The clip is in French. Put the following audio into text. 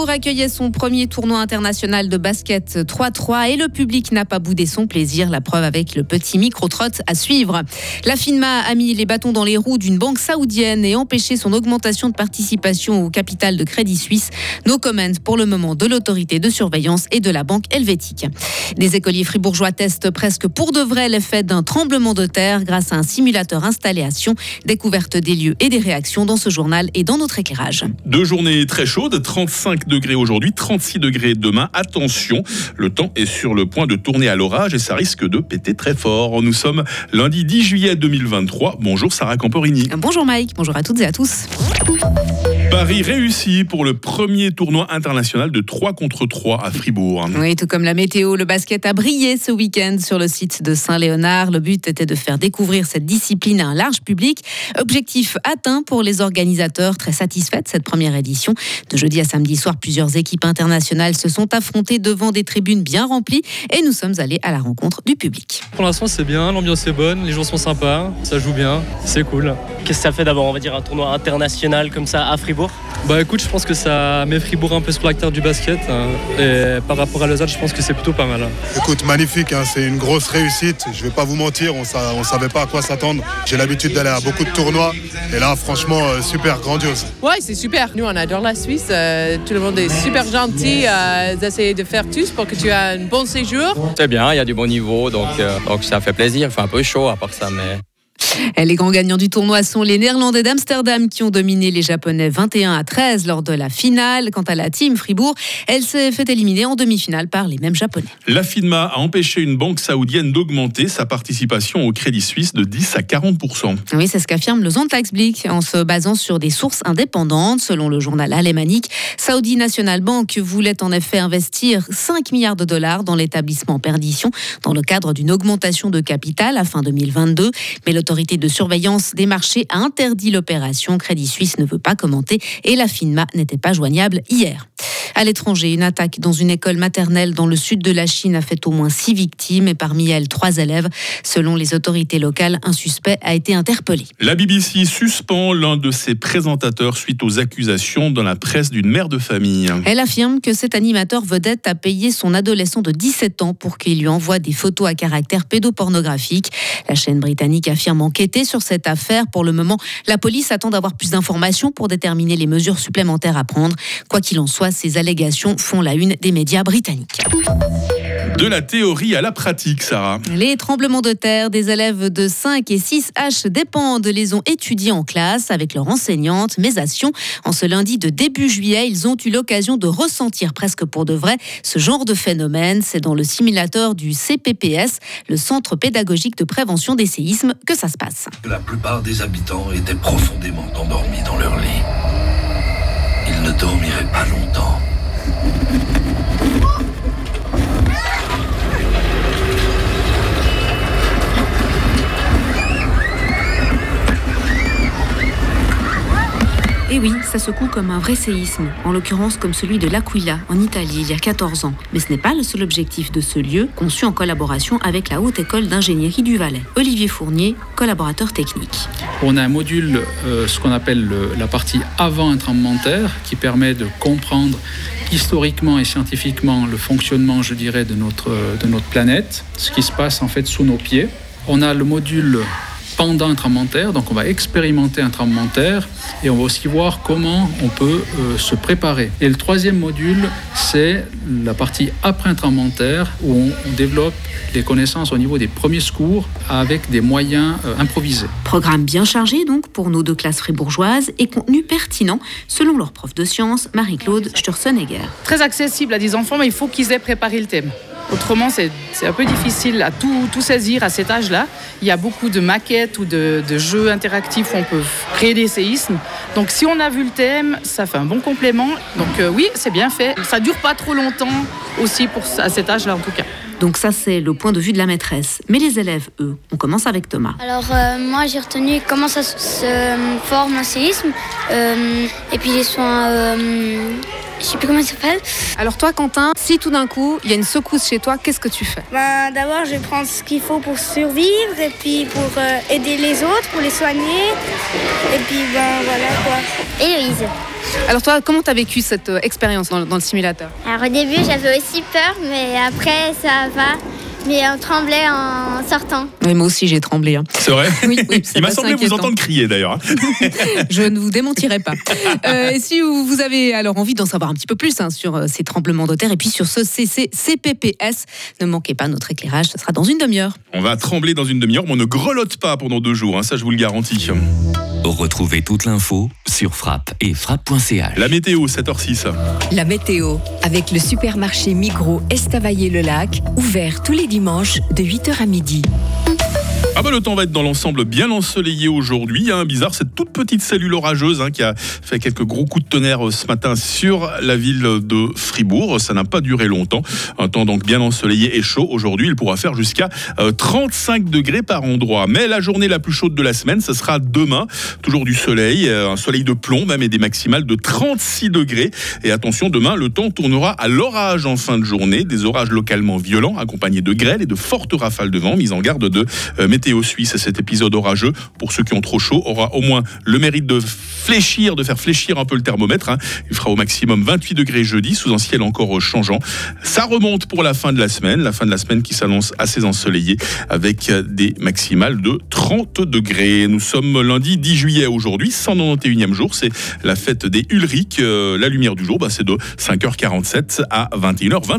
Fribourg accueillait son premier tournoi international de basket 3-3 et le public n'a pas boudé son plaisir. La preuve avec le petit micro-trot à suivre. La FINMA a mis les bâtons dans les roues d'une banque saoudienne et empêché son augmentation de participation au capital de Crédit Suisse. No comment pour le moment de l'autorité de surveillance et de la banque helvétique. Des écoliers fribourgeois testent presque pour de vrai l'effet d'un tremblement de terre grâce à un simulateur installé à Sion. Découverte des lieux et des réactions dans ce journal et dans notre éclairage. Deux journées très chaudes, 35 degrés aujourd'hui, 36 degrés demain. Attention, le temps est sur le point de tourner à l'orage et ça risque de péter très fort. Nous sommes lundi 10 juillet 2023. Bonjour Sarah Camporini. Bonjour Mike, bonjour à toutes et à tous. Paris réussi pour le premier tournoi international de 3 contre 3 à Fribourg. Oui, tout comme la météo, le basket a brillé ce week-end sur le site de Saint-Léonard. Le but était de faire découvrir cette discipline à un large public. Objectif atteint pour les organisateurs, très satisfaits de cette première édition. De jeudi à samedi soir, plusieurs équipes internationales se sont affrontées devant des tribunes bien remplies et nous sommes allés à la rencontre du public. Pour l'instant, c'est bien, l'ambiance est bonne, les gens sont sympas, ça joue bien, c'est cool. Qu'est-ce que ça fait d'avoir, on va dire, un tournoi international comme ça à Fribourg Bah écoute, je pense que ça met Fribourg un peu sur l'acteur du basket. hein. et par rapport à Lausanne, je pense que c'est plutôt pas mal. hein. Écoute, magnifique, hein, c'est une grosse réussite. Je vais pas vous mentir, on sa- on savait pas à quoi s'attendre. J'ai l'habitude d'aller à beaucoup de tournois. Et là, franchement, euh, super grandiose. Ouais, c'est super. Nous, on adore la Suisse. Euh, tout le monde est super gentil. Euh, ils essayent de faire tous pour que tu aies un bon séjour. C'est bien, il y a du bon niveau, donc, euh, donc ça fait plaisir. Il fait un peu chaud à part ça, mais Les grands gagnants du tournoi sont les Néerlandais d'Amsterdam qui ont dominé les Japonais 21 à 13 lors de la finale. Quant à la team Fribourg, elle s'est fait éliminer en demi-finale par les mêmes Japonais. La FINMA a empêché une banque saoudienne d'augmenter sa participation au Crédit Suisse de 10 à 40 Oui, c'est ce qu'affirme le Zontagsblick en se basant sur des sources indépendantes. Selon le journal alémanique, Saudi National Bank voulait en effet investir 5 milliards de dollars dans l'établissement Perdition dans le cadre d'une augmentation de capital à fin 2022. Mais l'autorité de surveillance des marchés a interdit l'opération. Crédit Suisse ne veut pas commenter et la FINMA n'était pas joignable hier. À l'étranger, une attaque dans une école maternelle dans le sud de la Chine a fait au moins six victimes et parmi elles trois élèves. Selon les autorités locales, un suspect a été interpellé. La BBC suspend l'un de ses présentateurs suite aux accusations dans la presse d'une mère de famille. Elle affirme que cet animateur vedette a payé son adolescent de 17 ans pour qu'il lui envoie des photos à caractère pédopornographique. La chaîne britannique affirme enquêter sur cette affaire. Pour le moment, la police attend d'avoir plus d'informations pour déterminer les mesures supplémentaires à prendre. Quoi qu'il en soit, ces allégations font la une des médias britanniques. De la théorie à la pratique, Sarah. Les tremblements de terre des élèves de 5 et 6 H dépendent, les ont étudiés en classe avec leur enseignante, Sion, en ce lundi de début juillet, ils ont eu l'occasion de ressentir presque pour de vrai ce genre de phénomène. C'est dans le simulateur du CPPS, le Centre pédagogique de prévention des séismes, que ça se passe. La plupart des habitants étaient profondément endormis dans leur lit. Ils ne dormiraient pas longtemps. Et oui, ça secoue comme un vrai séisme, en l'occurrence comme celui de l'Aquila en Italie il y a 14 ans. Mais ce n'est pas le seul objectif de ce lieu, conçu en collaboration avec la Haute École d'ingénierie du Valais. Olivier Fournier, collaborateur technique. On a un module, euh, ce qu'on appelle le- la partie avant un tremblement de terre, qui permet de comprendre historiquement et scientifiquement le fonctionnement, je dirais, de notre, de notre planète, ce qui se passe en fait sous nos pieds. On a le module pendant un tremblement de terre, donc on va expérimenter un tremblement de terre et on va aussi voir comment on peut euh, se préparer. Et le troisième module, c'est la partie après un tremblement de terre où on, on développe les connaissances au niveau des premiers secours avec des moyens euh, improvisés. Programme bien chargé donc pour nos deux classes fribourgeoises et contenu pertinent selon leur prof de sciences, Marie-Claude Sturzenegger. Très accessible à des enfants, mais il faut qu'ils aient préparé le thème. Autrement, c'est un peu difficile à tout, tout saisir à cet âge-là. Il y a beaucoup de maquettes ou de, de jeux interactifs où on peut créer des séismes. Donc, si on a vu le thème, ça fait un bon complément. Donc, euh, oui, c'est bien fait. Ça dure pas trop longtemps aussi pour, à cet âge-là, en tout cas. Donc ça c'est le point de vue de la maîtresse. Mais les élèves, eux, on commence avec Thomas. Alors euh, moi j'ai retenu comment ça se forme un séisme euh, et puis les soins, euh, je sais plus comment ça s'appelle. Alors toi, Quentin, si tout d'un coup, il y a une secousse chez toi, qu'est-ce que tu fais? Ben, D'abord je vais prendre ce qu'il faut pour survivre et puis pour euh, aider les autres, pour les soigner et puis ben voilà quoi. Héloïse. Alors toi, comment tu as vécu cette euh, expérience dans, dans le simulateur? Alors au début, j'avais aussi peur, mais après, ça va. Mais on tremblait en sortant. Oui, moi aussi, j'ai tremblé. hein. C'est vrai Oui, oui, c'est Il m'a semblé vous entendre crier d'ailleurs. hein. Je ne vous démentirai pas. Euh, et si vous avez alors envie d'en savoir un petit peu plus hein, sur euh, ces tremblements de terre et puis sur ce CC CPPS, ne manquez pas notre éclairage, ce sera dans une demi-heure. On va trembler dans une demi-heure, mais on ne grelotte pas pendant deux jours, hein, ça je vous le garantis. Retrouvez toute l'info sur frappe et frappe.ch. La météo, 7h06. La météo, avec le supermarché Migros Estavayer-le-Lac, ouvert tous les dimanches de 8h à midi. Ah bah le temps va être dans l'ensemble bien ensoleillé aujourd'hui. Hein. Bizarre, cette toute petite cellule orageuse hein, qui a fait quelques gros coups de tonnerre euh, ce matin sur la ville de Fribourg. Ça n'a pas duré longtemps. Un temps donc bien ensoleillé et chaud. Aujourd'hui, il pourra faire jusqu'à euh, 35 degrés par endroit. Mais la journée la plus chaude de la semaine, ce sera demain. Toujours du soleil, euh, un soleil de plomb même et des maximales de 36 degrés. Et attention, demain, le temps tournera à l'orage en fin de journée. Des orages localement violents accompagnés de grêles et de fortes rafales de vent. Mise en garde de euh, Météo Suisse. Cet épisode orageux, pour ceux qui ont trop chaud, aura au moins le mérite de fléchir, de faire fléchir un peu le thermomètre. hein. Il fera au maximum 28 degrés jeudi, sous un ciel encore changeant. Ça remonte pour la fin de la semaine, la fin de la semaine qui s'annonce assez ensoleillée, avec des maximales de 30 degrés. Nous sommes lundi 10 juillet aujourd'hui, 191e jour. C'est la fête des Ulric. Euh, la lumière du jour, bah, c'est de 5h47 à 21h20.